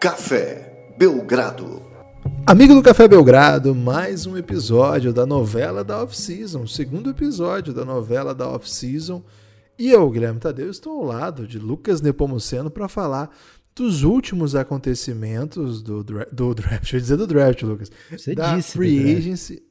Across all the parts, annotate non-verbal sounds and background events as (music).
Café Belgrado. Amigo do Café Belgrado, mais um episódio da novela da Off-Season, segundo episódio da novela da Off-Season. E eu, Guilherme Tadeu, estou ao lado de Lucas Nepomuceno para falar dos últimos acontecimentos do, do draft. Eu ia dizer do draft, Lucas. Você da disse Free Agency.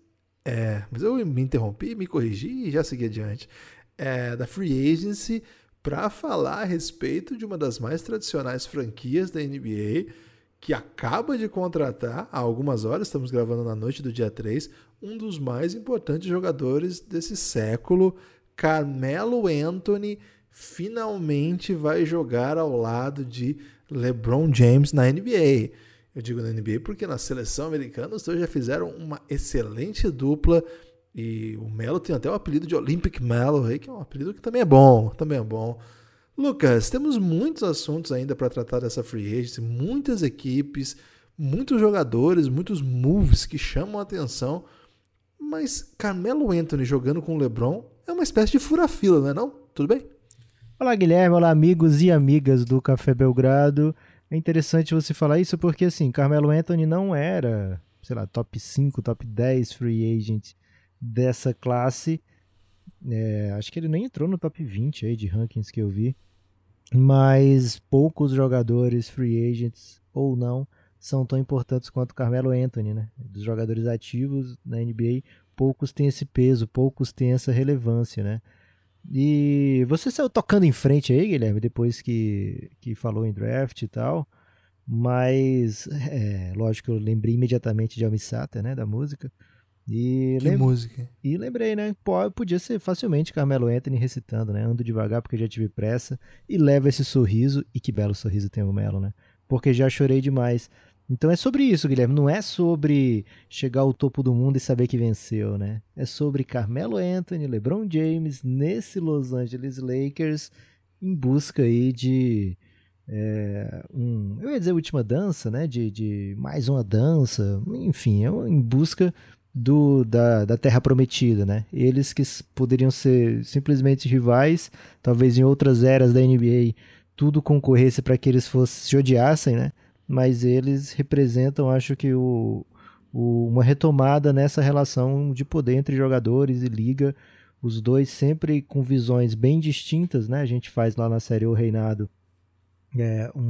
É, mas eu me interrompi, me corrigi e já segui adiante. É, da Free Agency para falar a respeito de uma das mais tradicionais franquias da NBA, que acaba de contratar, há algumas horas, estamos gravando na noite do dia 3, um dos mais importantes jogadores desse século, Carmelo Anthony, finalmente vai jogar ao lado de LeBron James na NBA. Eu digo na NBA porque na seleção americana os dois já fizeram uma excelente dupla e o Melo tem até o apelido de Olympic Melo, que é um apelido que também é bom, também é bom. Lucas, temos muitos assuntos ainda para tratar dessa free agency, muitas equipes, muitos jogadores, muitos moves que chamam a atenção. Mas Carmelo Anthony jogando com o LeBron é uma espécie de fura-fila, não é não? Tudo bem? Olá, Guilherme. Olá, amigos e amigas do Café Belgrado. É interessante você falar isso porque, assim, Carmelo Anthony não era, sei lá, top 5, top 10 free agent dessa classe. É, acho que ele nem entrou no top 20 aí de rankings que eu vi. Mas poucos jogadores, free agents ou não, são tão importantes quanto Carmelo Anthony, né? Dos jogadores ativos na NBA, poucos têm esse peso, poucos têm essa relevância, né? E você saiu tocando em frente aí, Guilherme, depois que, que falou em draft e tal. Mas, é, lógico, eu lembrei imediatamente de Almissata, né? Da música. E que música? E lembrei, né? Pô, podia ser facilmente Carmelo Anthony recitando, né? Ando devagar porque já tive pressa. E leva esse sorriso. E que belo sorriso tem o Melo, né? Porque já chorei demais. Então é sobre isso, Guilherme. Não é sobre chegar ao topo do mundo e saber que venceu, né? É sobre Carmelo Anthony, LeBron James nesse Los Angeles Lakers em busca aí de é, um, eu ia dizer última dança, né? De, de mais uma dança, enfim, é em busca do, da, da Terra Prometida, né? Eles que poderiam ser simplesmente rivais, talvez em outras eras da NBA tudo concorresse para que eles fossem, se odiassem, né? Mas eles representam, acho que, o, o, uma retomada nessa relação de poder entre jogadores e liga, os dois sempre com visões bem distintas, né? A gente faz lá na série O Reinado é, um,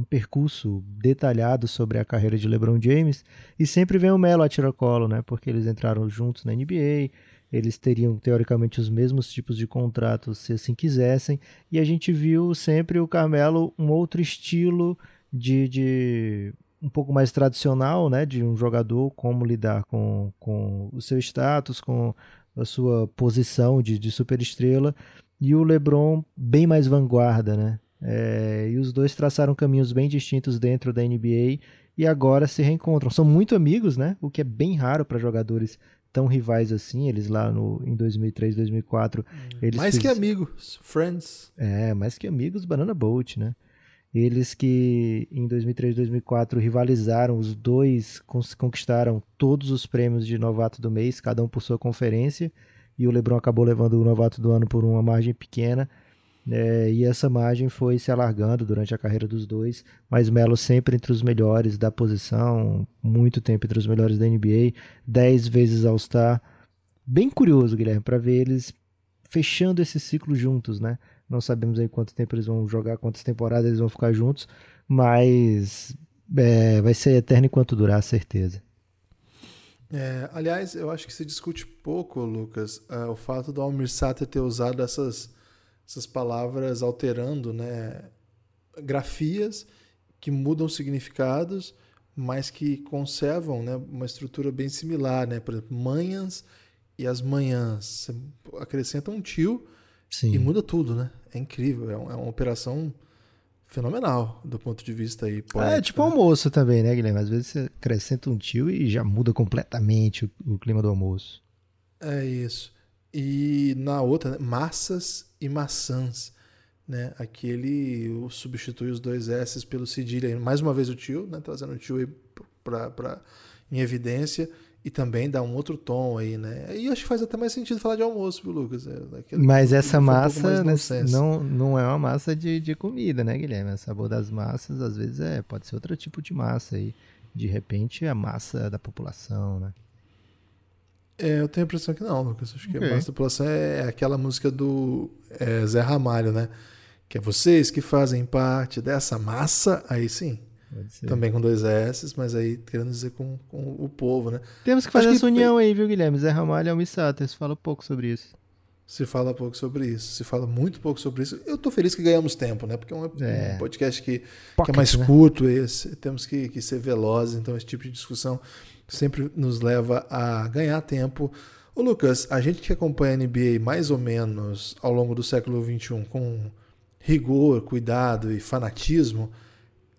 um, percurso detalhado sobre a carreira de LeBron James e sempre vem o Melo a tiracolo, né? Porque eles entraram juntos na NBA, eles teriam teoricamente os mesmos tipos de contratos se assim quisessem, e a gente viu sempre o Carmelo um outro estilo de, de um pouco mais tradicional, né? De um jogador, como lidar com, com o seu status, com a sua posição de, de superestrela, e o LeBron bem mais vanguarda, né? É, e os dois traçaram caminhos bem distintos dentro da NBA e agora se reencontram. São muito amigos, né? O que é bem raro para jogadores tão rivais assim. Eles lá no, em 2003, 2004. Eles mais fiz... que amigos, friends. É, mais que amigos, Banana Boat, né? Eles que em 2003, 2004 rivalizaram, os dois conquistaram todos os prêmios de novato do mês, cada um por sua conferência. E o LeBron acabou levando o novato do ano por uma margem pequena. É, e essa margem foi se alargando durante a carreira dos dois, mas Melo sempre entre os melhores da posição, muito tempo entre os melhores da NBA, 10 vezes All-Star. Bem curioso, Guilherme, para ver eles fechando esse ciclo juntos, né? Não sabemos aí quanto tempo eles vão jogar, quantas temporadas eles vão ficar juntos, mas é, vai ser eterno enquanto durar, certeza. É, aliás, eu acho que se discute pouco, Lucas, uh, o fato do Almir Sater ter usado essas essas palavras alterando né, grafias que mudam significados, mas que conservam né, uma estrutura bem similar. Né? Por exemplo, manhãs e as manhãs. Você acrescenta um tio Sim. e muda tudo, né? É incrível, é, uma operação fenomenal do ponto de vista aí. Poético, é tipo né? almoço também, né, Guilherme? Às vezes você acrescenta um tio e já muda completamente o, o clima do almoço. É isso. E na outra, né, massas e maçãs. Né? Aqui ele substitui os dois S pelo cedilha. Mais uma vez o tio, né? trazendo o tio aí pra, pra, em evidência. e também dá um outro tom aí, né? E acho que faz até mais sentido falar de almoço, viu, Lucas? É, Mas essa massa um não, não é uma massa de, de comida, né, Guilherme? O sabor das massas, às vezes, é pode ser outro tipo de massa aí. De repente, a massa da população, né? É, eu tenho a impressão que não, Lucas. Acho que okay. a massa da população é aquela música do é, Zé Ramalho, né? Que é vocês que fazem parte dessa massa, aí sim. Também com dois S, mas aí querendo dizer com, com o povo, né? Temos que fazer Acho essa que... união aí, viu, Guilherme? Zé Ramalho e Almi Sater, se fala pouco sobre isso. Se fala pouco sobre isso, se fala muito pouco sobre isso. Eu tô feliz que ganhamos tempo, né? Porque é um, é. podcast que, Pocket, que é mais né? curto esse. Temos que, que ser velozes, então esse tipo de discussão sempre nos leva a ganhar tempo. Ô Lucas, a gente que acompanha a NBA mais ou menos ao longo do século XXI com rigor, cuidado e fanatismo,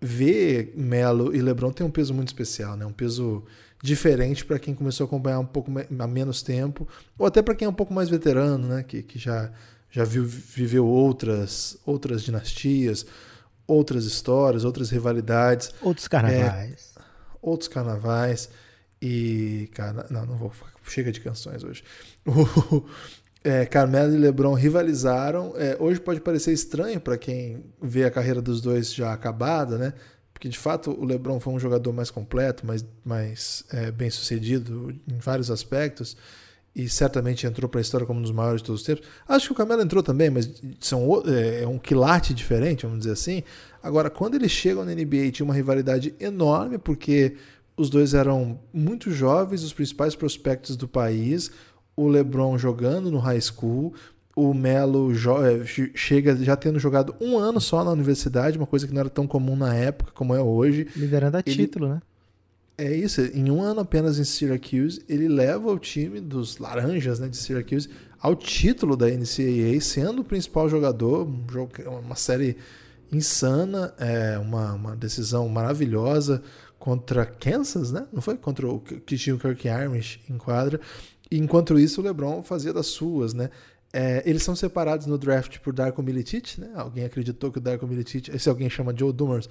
ver Melo e LeBron tem um peso muito especial, né? Um peso diferente para quem começou a acompanhar um pouco há menos tempo, ou até para quem é um pouco mais veterano, né? Que, que já, já viu, viveu outras, outras dinastias, outras histórias, outras rivalidades. Outros carnavais. É, outros carnavais. E, cara, não, não vou. Chega de canções hoje. (laughs) é, Carmelo e LeBron rivalizaram. É, hoje pode parecer estranho para quem vê a carreira dos dois já acabada, né? Porque de fato o LeBron foi um jogador mais completo, mais, mais é, bem sucedido em vários aspectos e certamente entrou para a história como um dos maiores de todos os tempos. Acho que o Carmelo entrou também, mas são, é, é um quilate diferente, vamos dizer assim. Agora, quando eles chegam na NBA, tinha uma rivalidade enorme, porque os dois eram muito jovens, os principais prospectos do país o LeBron jogando no high school, o Melo é, chega já tendo jogado um ano só na universidade, uma coisa que não era tão comum na época como é hoje. Liderando a ele, título, né? É isso, em um ano apenas em Syracuse, ele leva o time dos Laranjas né, de Syracuse ao título da NCAA, sendo o principal jogador, um jogo, uma série insana, é, uma, uma decisão maravilhosa contra Kansas, né? Não foi? Contra o que tinha o Kirk Armish em quadra. Enquanto isso, o LeBron fazia das suas, né? É, eles são separados no draft por Darko Milicic, né? Alguém acreditou que o Darko Milicic, esse alguém chama Joe Dumars,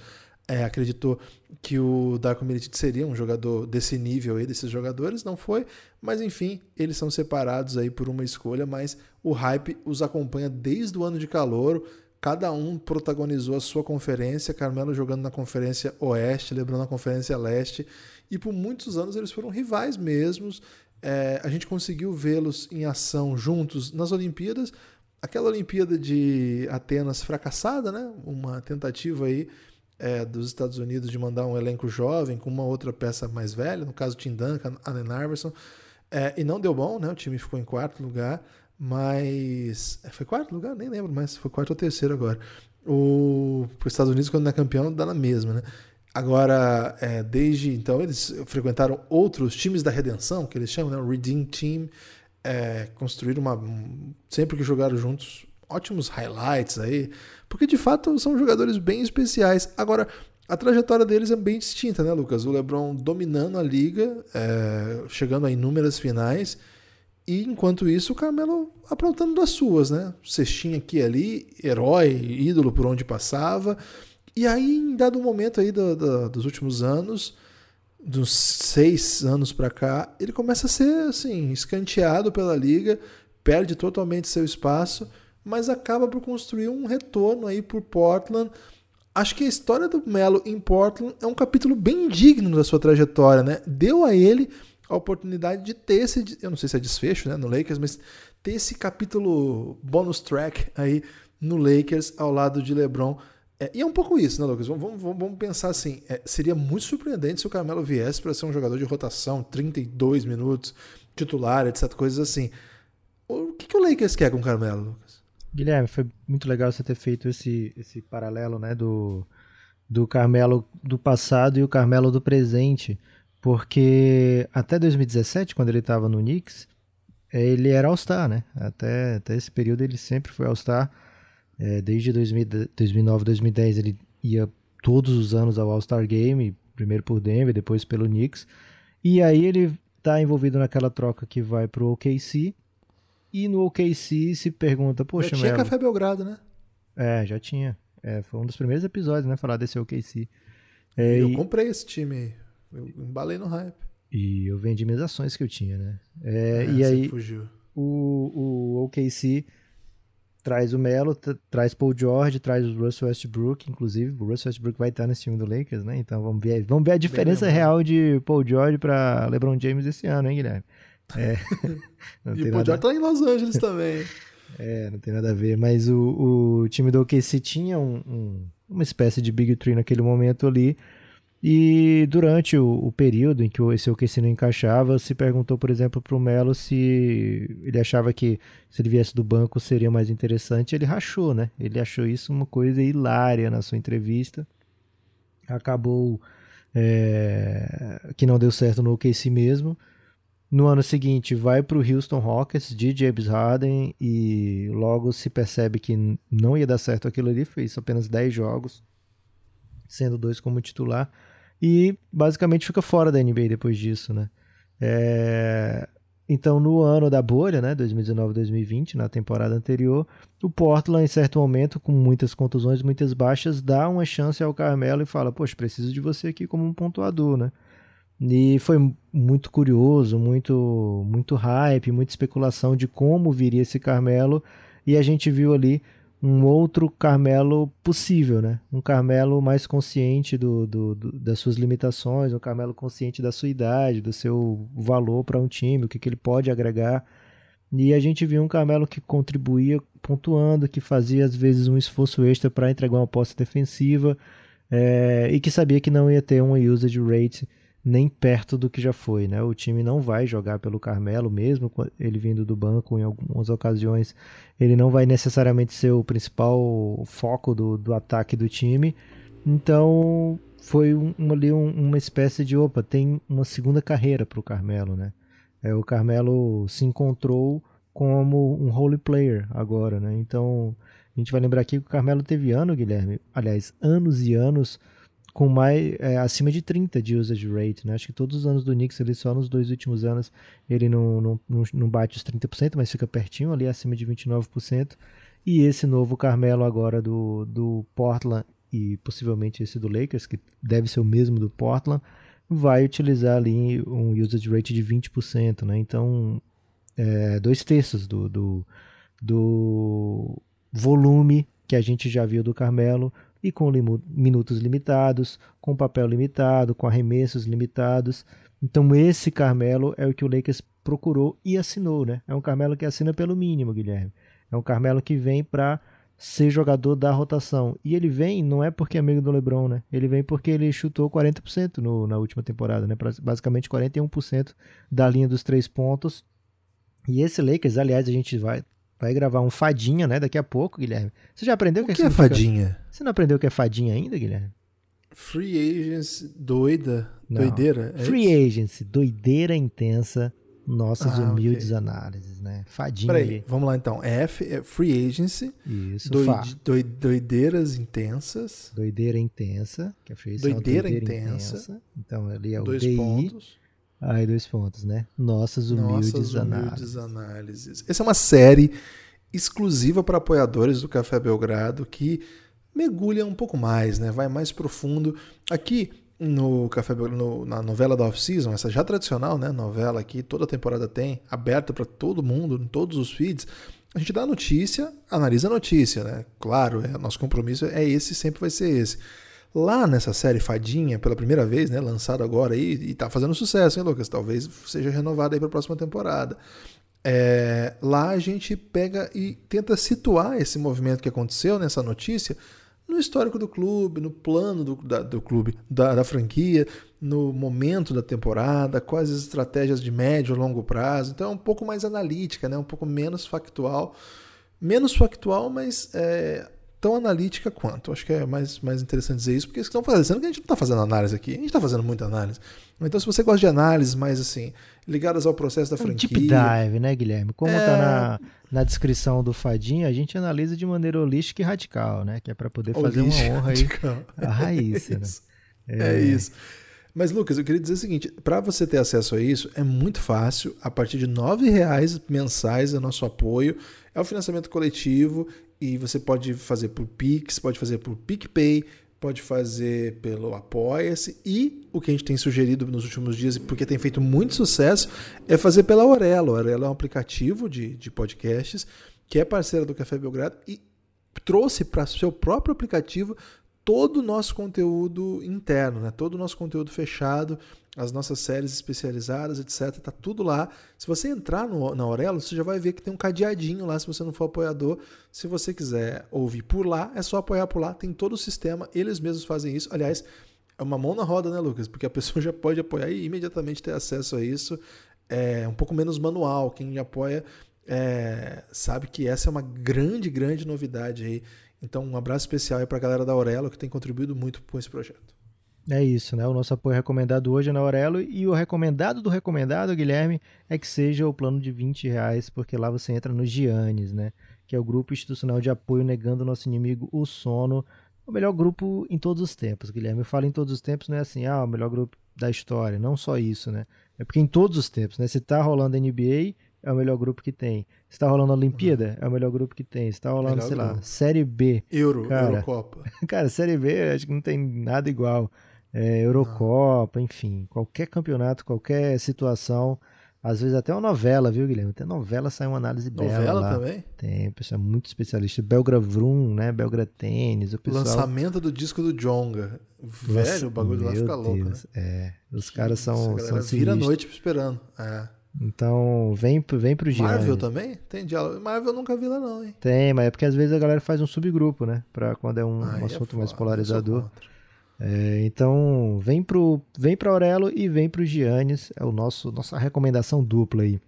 é, acreditou que o Darko Milicic seria um jogador desse nível aí, desses jogadores, não foi, mas enfim, eles são separados aí por uma escolha, mas o hype os acompanha desde o ano de calor, cada um protagonizou a sua conferência, Carmelo jogando na conferência oeste, LeBron na conferência leste, e por muitos anos eles foram rivais mesmos, é, a gente conseguiu vê-los em ação juntos nas Olimpíadas. Aquela Olimpíada de Atenas fracassada, né? Uma tentativa aí é, dos Estados Unidos de mandar um elenco jovem com uma outra peça mais velha, no caso Tim Duncan, Allen Iverson, é, e não deu bom, né? O time ficou em quarto lugar, mas é, foi quarto lugar, nem lembro, mas foi quarto ou terceiro agora. O os Estados Unidos quando não é campeão dá na mesma, né? Agora, é, desde então, eles frequentaram outros times da redenção, que eles chamam, né? O Redeem Team. É, construíram uma. Sempre que jogaram juntos, ótimos highlights aí. Porque de fato são jogadores bem especiais. Agora, a trajetória deles é bem distinta, né, Lucas? O LeBron dominando a liga, é, chegando a inúmeras finais. E enquanto isso, o Carmelo aprontando das suas, né? Cestinha aqui e ali, herói, ídolo por onde passava. E aí, em dado momento aí do, do, dos últimos anos, dos seis anos para cá, ele começa a ser assim escanteado pela liga, perde totalmente seu espaço, mas acaba por construir um retorno aí por Portland. Acho que a história do Melo em Portland é um capítulo bem digno da sua trajetória, né? Deu a ele a oportunidade de ter esse, eu não sei se é desfecho, né, no Lakers, mas ter esse capítulo bonus track aí no Lakers ao lado de LeBron é, e é um pouco isso, né, Lucas? Vamos, vamos, vamos pensar assim: é, seria muito surpreendente se o Carmelo viesse para ser um jogador de rotação, 32 minutos, titular, etc., coisas assim. O que, que o Lakers quer com o Carmelo? Guilherme, foi muito legal você ter feito esse, esse paralelo né, do, do Carmelo do passado e o Carmelo do presente, porque até 2017, quando ele estava no Knicks, ele era All-Star, né? Até, até esse período ele sempre foi All-Star é, desde 2000, 2009, 2010 ele ia todos os anos ao All-Star Game, primeiro por Denver, depois pelo Knicks. E aí ele está envolvido naquela troca que vai pro OKC. E no OKC se pergunta, poxa, Já tinha Melo, Café Belgrado, né? É, já tinha. É, foi um dos primeiros episódios, né? Falar desse OKC. É, eu e... comprei esse time aí. Eu embalei no hype. E eu vendi minhas ações que eu tinha, né? É, É, e aí fugiu. o, o OKC traz o Melo, traz Paul George, traz o Russell Westbrook, inclusive o Russell Westbrook vai estar nesse time do Lakers, né? Então vamos ver, vamos ver a diferença real de Paul George para LeBron James esse ano, hein, Guilherme? É, (laughs) não E o George tá em Los Angeles também. é, não tem nada a ver, mas o, o time do OKC tinha um- um- uma espécie de Big Three naquele momento ali, e durante o, o período em que o- esse OKC não encaixava, se perguntou, por exemplo, para o Melo se ele achava que se ele viesse do banco seria mais interessante, ele rachou, né? Ele achou isso uma coisa hilária na sua entrevista, acabou é, que não deu certo no OKC mesmo, no ano seguinte, vai para o Houston Rockets de James Harden e logo se percebe que não ia dar certo aquilo ali. Fez apenas 10 jogos, sendo dois como titular. E basicamente fica fora da NBA depois disso, né? É, Então, no ano da bolha, né, 2019-2020, na temporada anterior, o Portland, em certo momento, com muitas contusões, muitas baixas, dá uma chance ao Carmelo e fala: Poxa, preciso de você aqui como um pontuador, né? E foi muito curioso, muito, muito hype, muita especulação de como viria esse Carmelo. E a gente viu ali um outro Carmelo possível, né? Um Carmelo mais consciente do, do- do- das suas limitações, um Carmelo consciente da sua idade, do seu valor para um time, o que, que ele pode agregar. E a gente viu um Carmelo que contribuía pontuando, que fazia às vezes um esforço extra para entregar uma posse defensiva é, e que sabia que não ia ter uma usage rate nem perto do que já foi, né? O time não vai jogar pelo Carmelo mesmo, ele vindo do banco em algumas ocasiões, ele não vai necessariamente ser o principal foco do, do ataque do time. Então foi um- ali um- uma espécie de opa, tem uma segunda carreira para o Carmelo, né? É, o Carmelo se encontrou como um role player agora, né? Então a gente vai lembrar aqui que o Carmelo teve ano, Guilherme, aliás, anos e anos com mais é, acima de 30 de usage rate, né? Acho que todos os anos do Knicks, ele só nos dois últimos anos, ele não, não, não, bate os 30%, mas fica pertinho ali, acima de 29%. E esse novo Carmelo agora do, do Portland e possivelmente esse do Lakers, que deve ser o mesmo do Portland, vai utilizar ali um usage rate de 20%, né? Então, é, dois terços do, do, do volume que a gente já viu do Carmelo e com minutos limitados, com papel limitado, com arremessos limitados. Então esse Carmelo é o que o Lakers procurou e assinou, né? É um Carmelo que assina pelo mínimo, Guilherme. É um Carmelo que vem para ser jogador da rotação. E ele vem não é porque é amigo do LeBron, né? Ele vem porque ele chutou 40% no, na última temporada, né? Basicamente 41% da linha dos três pontos. E esse Lakers, aliás, a gente vai vai gravar um fadinha, né, daqui a pouco, Guilherme. Você já aprendeu O que, que é fadinha? Você não aprendeu o que é fadinha ainda, Guilherme? Free agents doida, Não. doideira. é Free isso? agency, doideira intensa, nossas Ah, humildes ok. análises, né? Fadinha Peraí, ali. vamos lá então. F é free agency, Isso, doid- fa. doi- doideiras intensas, Doideira intensa, que a free agency é uma Doideira doideira intensa. intensa. Então ali é o dois DI. pontos. Aí dois pontos, né? Nossas humildes Nossas análises. humildes análises. Essa é uma série exclusiva para apoiadores do Café Belgrado que mergulha um pouco mais, né? Vai mais profundo. Aqui no Café Belgrado, no- na novela da off-season, essa já tradicional, né? Novela aqui, toda temporada tem, aberta para todo mundo, em todos os feeds. A gente dá a notícia, analisa a notícia, né? Claro, é, nosso compromisso é esse, sempre vai ser esse. Lá nessa série Fadinha, pela primeira vez, né, lançada agora aí, e tá fazendo sucesso, hein, Lucas? Talvez seja renovada aí para a próxima temporada. É, lá a gente pega e tenta situar esse movimento que aconteceu nessa notícia no histórico do clube, no plano do, da- do clube, da, da franquia, no momento da temporada, quais as estratégias de médio e longo prazo. Então é um pouco mais analítica, né? um pouco menos factual. Menos factual, mas é, tão analítica quanto. Acho que é mais, mais interessante dizer isso, porque eles estão fazendo que a gente não está fazendo análise aqui, a gente está fazendo muita análise. Então, se você gosta de análises mais assim, ligadas ao processo da É um franquia. deep dive, né, Guilherme? Como É. tá na, na descrição do Fadinha, a gente analisa de maneira holística e radical, né? Que é para poder fazer uma holística, honra aí radical. à raiz, (laughs) É né? isso. É isso. Mas, Lucas, eu queria dizer o seguinte: para você ter acesso a isso, é muito fácil. A partir de R$ 9,00 mensais é nosso apoio. É o financiamento coletivo e você pode fazer por Pix, pode fazer por PicPay, pode fazer pelo Apoia-se e o que a gente tem sugerido nos últimos dias, porque tem feito muito sucesso, é fazer pela Aurelo. A Aurelo é um aplicativo de, de podcasts que é parceira do Café Belgrado e trouxe para seu próprio aplicativo todo o nosso conteúdo interno, né? todo o nosso conteúdo fechado, as nossas séries especializadas, etc. Tá tudo lá. Se você entrar no, na Aurelo, você já vai ver que tem um cadeadinho lá se você não for apoiador. Se você quiser ouvir por lá, é só apoiar por lá. Tem todo o sistema, eles mesmos fazem isso. Aliás, é uma mão na roda, né, Lucas? Porque a (laughs) pessoa já pode apoiar e imediatamente ter acesso a isso. É um pouco menos manual. Quem apoia é, sabe que essa é uma grande, grande novidade aí. Então, um abraço especial aí para a galera da Aurelo que tem contribuído muito com esse projeto. É isso, né? O nosso apoio recomendado hoje é na Aurelo e o recomendado do recomendado, Guilherme, é que seja o plano de 20 reais, porque lá você entra no Giannis, né? Que é o grupo institucional de apoio negando o nosso inimigo, o sono. O melhor grupo em todos os tempos, Guilherme. Eu falo em todos os tempos, não é assim, ah, o melhor grupo da história. Não só isso, né? É porque em todos os tempos, né? Se tá rolando NBA, é o melhor grupo que tem. Se tá rolando a Olimpíada, uhum. é o melhor grupo que tem. Se tá rolando, melhor sei grupo. lá, Série B. Euro, cara, Eurocopa. (laughs) Cara, Série B acho que não tem nada igual. É, Eurocopa, enfim, qualquer campeonato, qualquer situação. Às vezes até uma novela, viu, Guilherme? Até novela sai uma análise novela bela. Novela também? Tem, pessoal muito especialista. Belgra Vroom, né? Belgra Tênis, o pessoal... Lançamento do disco do Jonga. Velho, o bagulho lá fica louco, né? É, os caras são, são vira a noite esperando. É. Então, vem, vem pro Gianni. Marvel também? Tem diálogo. Marvel eu nunca vi lá não, hein? Tem, mas é porque às vezes a galera faz um subgrupo, né? Pra quando é um, um é assunto é mais polarizador. É, então, vem pro, vem pro Aurelo e vem pro Giannis. É o nosso nossa recomendação dupla aí.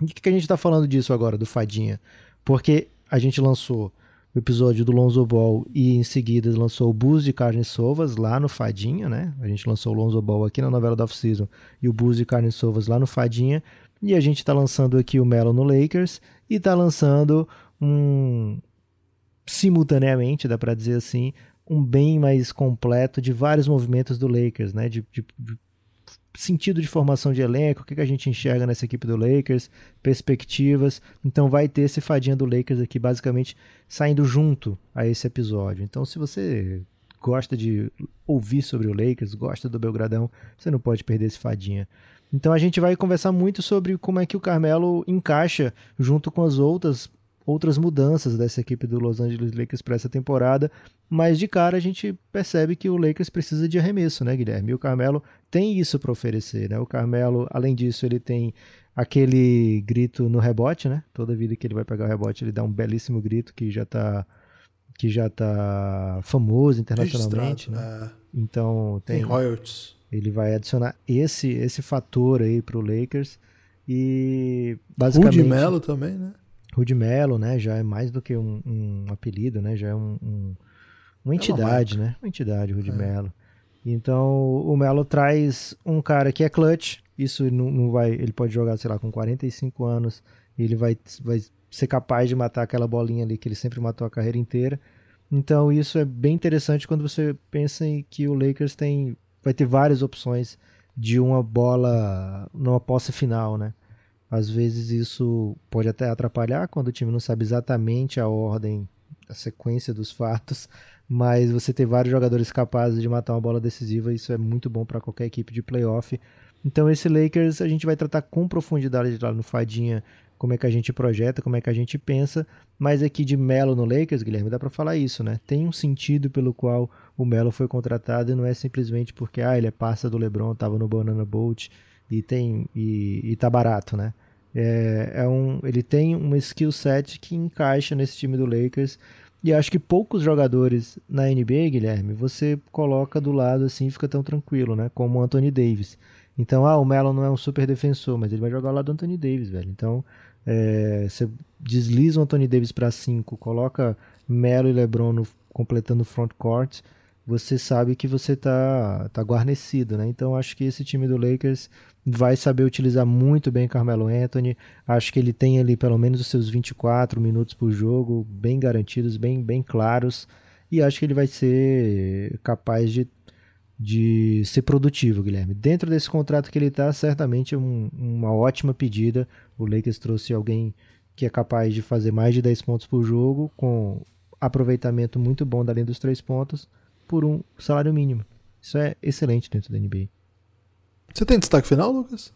O que, que a gente tá falando disso agora, do Fadinha? Porque a gente lançou o episódio do Lonzo Ball e em seguida lançou o Bus de Carne Sovas lá no Fadinha, né? A gente lançou o Lonzo Ball aqui na novela da Off-Season e o Bus de Carne Sovas lá no Fadinha. E a gente está lançando aqui o Melo no Lakers e está lançando um simultaneamente, dá para dizer assim, um bem mais completo de vários movimentos do Lakers, né? De, de, de sentido de formação de elenco, o que, que a gente enxerga nessa equipe do Lakers, perspectivas. Então vai ter esse fadinha do Lakers aqui basicamente saindo junto a esse episódio. Então se você gosta de ouvir sobre o Lakers, gosta do Belgradão, você não pode perder esse fadinha. Então a gente vai conversar muito sobre como é que o Carmelo encaixa junto com as outras outras mudanças dessa equipe do Los Angeles Lakers para essa temporada, mas de cara a gente percebe que o Lakers precisa de arremesso, né, Guilherme? E o Carmelo tem isso para oferecer, né? O Carmelo, além disso, ele tem aquele grito no rebote, né? Toda vida que ele vai pegar o rebote, ele dá um belíssimo grito que já está que já tá famoso internacionalmente, né? É. Então tem, tem royalties. Ele vai adicionar esse esse fator aí para o Lakers e basicamente. Rudy Melo também, né? Rudy Melo, né? Já é mais do que um, um apelido, né? Já é um, um uma entidade, é uma né? Uma entidade, Rudy é. Melo. Então o Melo traz um cara que é clutch. Isso não, não vai. Ele pode jogar, sei lá, com 45 anos. E ele vai, vai ser capaz de matar aquela bolinha ali que ele sempre matou a carreira inteira. Então isso é bem interessante quando você pensa em que o Lakers tem vai ter várias opções de uma bola numa posse final, né? Às vezes isso pode até atrapalhar quando o time não sabe exatamente a ordem, a sequência dos fatos, (laughs) mas você ter vários jogadores capazes de matar uma bola decisiva, isso é muito bom para qualquer equipe de playoff. Então esse Lakers a gente vai tratar com profundidade lá no Fadinha, como é que a gente projeta, como é que a gente pensa, mas aqui de Melo no Lakers, Guilherme, dá para falar isso, né? Tem um sentido pelo qual o Melo foi contratado e não é simplesmente porque ah, ele é parça do LeBron, estava no Banana Boat e tem e, e tá barato, né? É, é um, ele tem um skill set que encaixa nesse time do Lakers e acho que poucos jogadores na NBA, Guilherme, você coloca do lado assim fica tão tranquilo, né? Como o Anthony Davis. Então, ah, o Melo não é um super defensor, mas ele vai jogar lado do Anthony Davis, velho. Então, é, você desliza o Anthony Davis para 5, coloca Melo e LeBron no, completando o front court, você sabe que você tá, tá guarnecido, né? Então, acho que esse time do Lakers vai saber utilizar muito bem Carmelo Anthony. Acho que ele tem ali pelo menos os seus 24 minutos por jogo, bem garantidos, bem, bem claros. E acho que ele vai ser capaz de, de ser produtivo, Guilherme. Dentro desse contrato que ele está, certamente é um, uma ótima pedida. O Lakers trouxe alguém que é capaz de fazer mais de 10 pontos por jogo, com aproveitamento muito bom da linha dos três pontos. Por um salário mínimo. Isso é excelente dentro da NBA. Você tem destaque final, Lucas?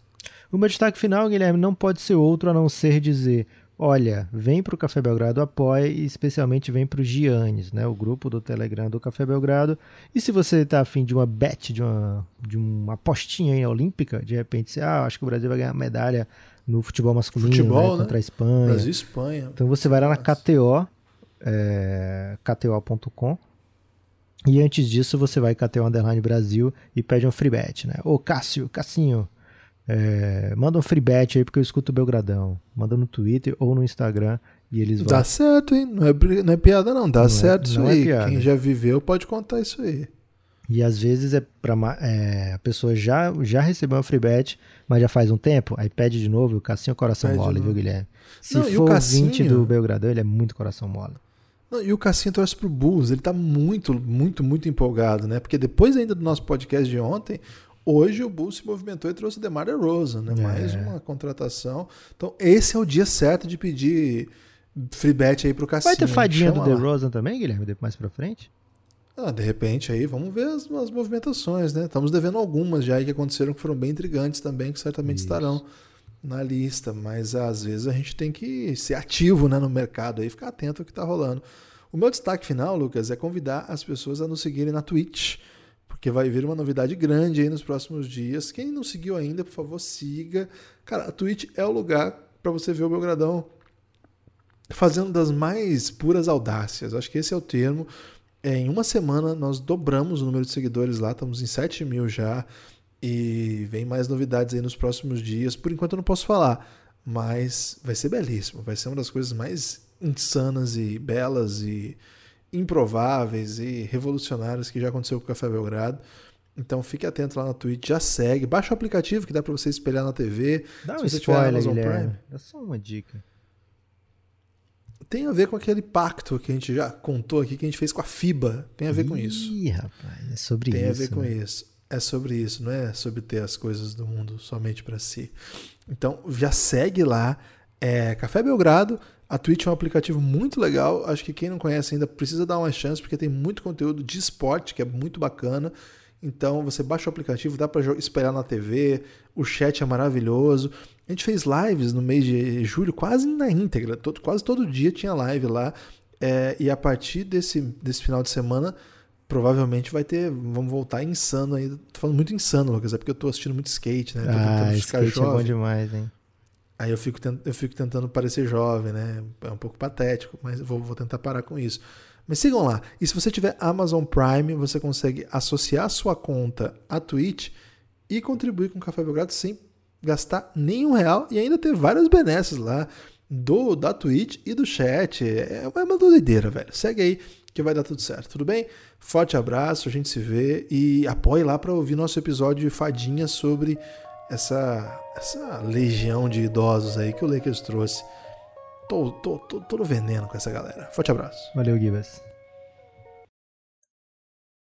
O meu destaque final, Guilherme, não pode ser outro a não ser dizer: olha, vem para o Café Belgrado Apoia e especialmente vem para o Giannis, né, o grupo do Telegram do Café Belgrado. E se você está afim de uma bet, de uma, de uma apostinha aí olímpica, de repente você, ah, acho que o Brasil vai ganhar medalha no futebol masculino Futebol, né, né? contra a Espanha. Brasil e Espanha. Então você vai lá na. KTO, é, kto.com, e antes disso você vai KTO Underline Brasil e pede um free bet, né? Ô Cássio, Cassinho, é, manda um free bet aí porque eu escuto o Belgradão. Manda no Twitter ou no Instagram e eles vão. Dá certo, hein? Não é, não é piada, não. Dá Não é- certo isso não é aí. piada. Quem já viveu pode contar isso aí. E às vezes é pra é, a pessoa já, já recebeu uma free bet, mas já faz um tempo, aí pede de novo, o Cassinho é coração Pede de mole, viu, Guilherme? Se Não, e o for Cassinho- 20 do Belgradão, ele é muito coração mole. Não, e o Cassinho torce pro Bulls, ele tá muito, muito, muito empolgado, né? Porque depois ainda do nosso podcast de ontem, hoje o Bulls se movimentou e trouxe o DeMar DeRozan, né? É. Mais uma contratação. Então esse é o dia certo de pedir free bet aí pro Cassinho. Vai ter fadinha do. DeRozan também, Guilherme, depois mais pra frente? Ah, de repente aí, vamos ver as, as movimentações, né? Estamos devendo algumas já aí que aconteceram que foram bem intrigantes também, que certamente Isso. estarão na lista, mas às vezes a gente tem que ser ativo né, no mercado aí, ficar atento ao que está rolando. O meu destaque final, Lucas, é convidar as pessoas a nos seguirem na Twitch, porque vai vir uma novidade grande aí nos próximos dias. Quem não seguiu ainda, por favor, siga. Cara, a Twitch é o lugar para você ver o Belgradão fazendo das mais puras audácias. Acho que esse é o termo. É, em uma semana nós dobramos o número de seguidores lá, estamos em 7 mil já. E vem mais novidades aí nos próximos dias. Por enquanto eu não posso falar, mas vai ser belíssimo. Vai ser uma das coisas mais insanas e belas e improváveis e revolucionárias que já aconteceu com o Café Belgrado. Então fique atento lá na Twitch, já segue, baixa o aplicativo que dá para você espelhar na TV. Dá Se um você spoiler, Amazon Guilherme. Prime. É só uma dica. Tem a ver com aquele pacto que a gente já contou aqui, que a gente fez com a FIBA. Tem a ver com isso. Ih, rapaz, é sobre Tem isso. a ver com né? isso. É sobre isso, não é sobre ter as coisas do mundo somente para si. Então já segue lá, é Café Belgrado. A Twitch é um aplicativo muito legal. Acho que quem não conhece ainda precisa dar uma chance, porque tem muito conteúdo de esporte que é muito bacana. Então você baixa o aplicativo, dá para esperar na TV, o chat é maravilhoso. A gente fez lives no mês de julho, quase na íntegra, todo, quase todo dia tinha live lá. É, e a partir desse, desse final de semana, provavelmente vai ter. Vamos voltar insano aí. Tô falando muito insano, Lucas, é porque eu tô assistindo muito skate, né? Tô Ah, tentando ficar skate é bom jovem. demais, hein? Aí eu fico, tent- eu fico tentando parecer jovem, né? É um pouco patético, mas eu vou, vou tentar parar com isso. Mas sigam lá. E se você tiver Amazon Prime, você consegue associar sua conta à Twitch e contribuir com o Café Belgrado sem gastar nenhum real e ainda ter várias benesses lá do da Twitch e do chat. É é uma doideira, velho. Segue aí que vai dar tudo certo, tudo bem? Forte abraço, a gente se vê e apoie lá para ouvir nosso episódio de Fadinha sobre essa, essa legião de idosos aí que o Lakers trouxe. Tô, tô, tô, tô no veneno com essa galera. Forte abraço. Valeu, Gibas.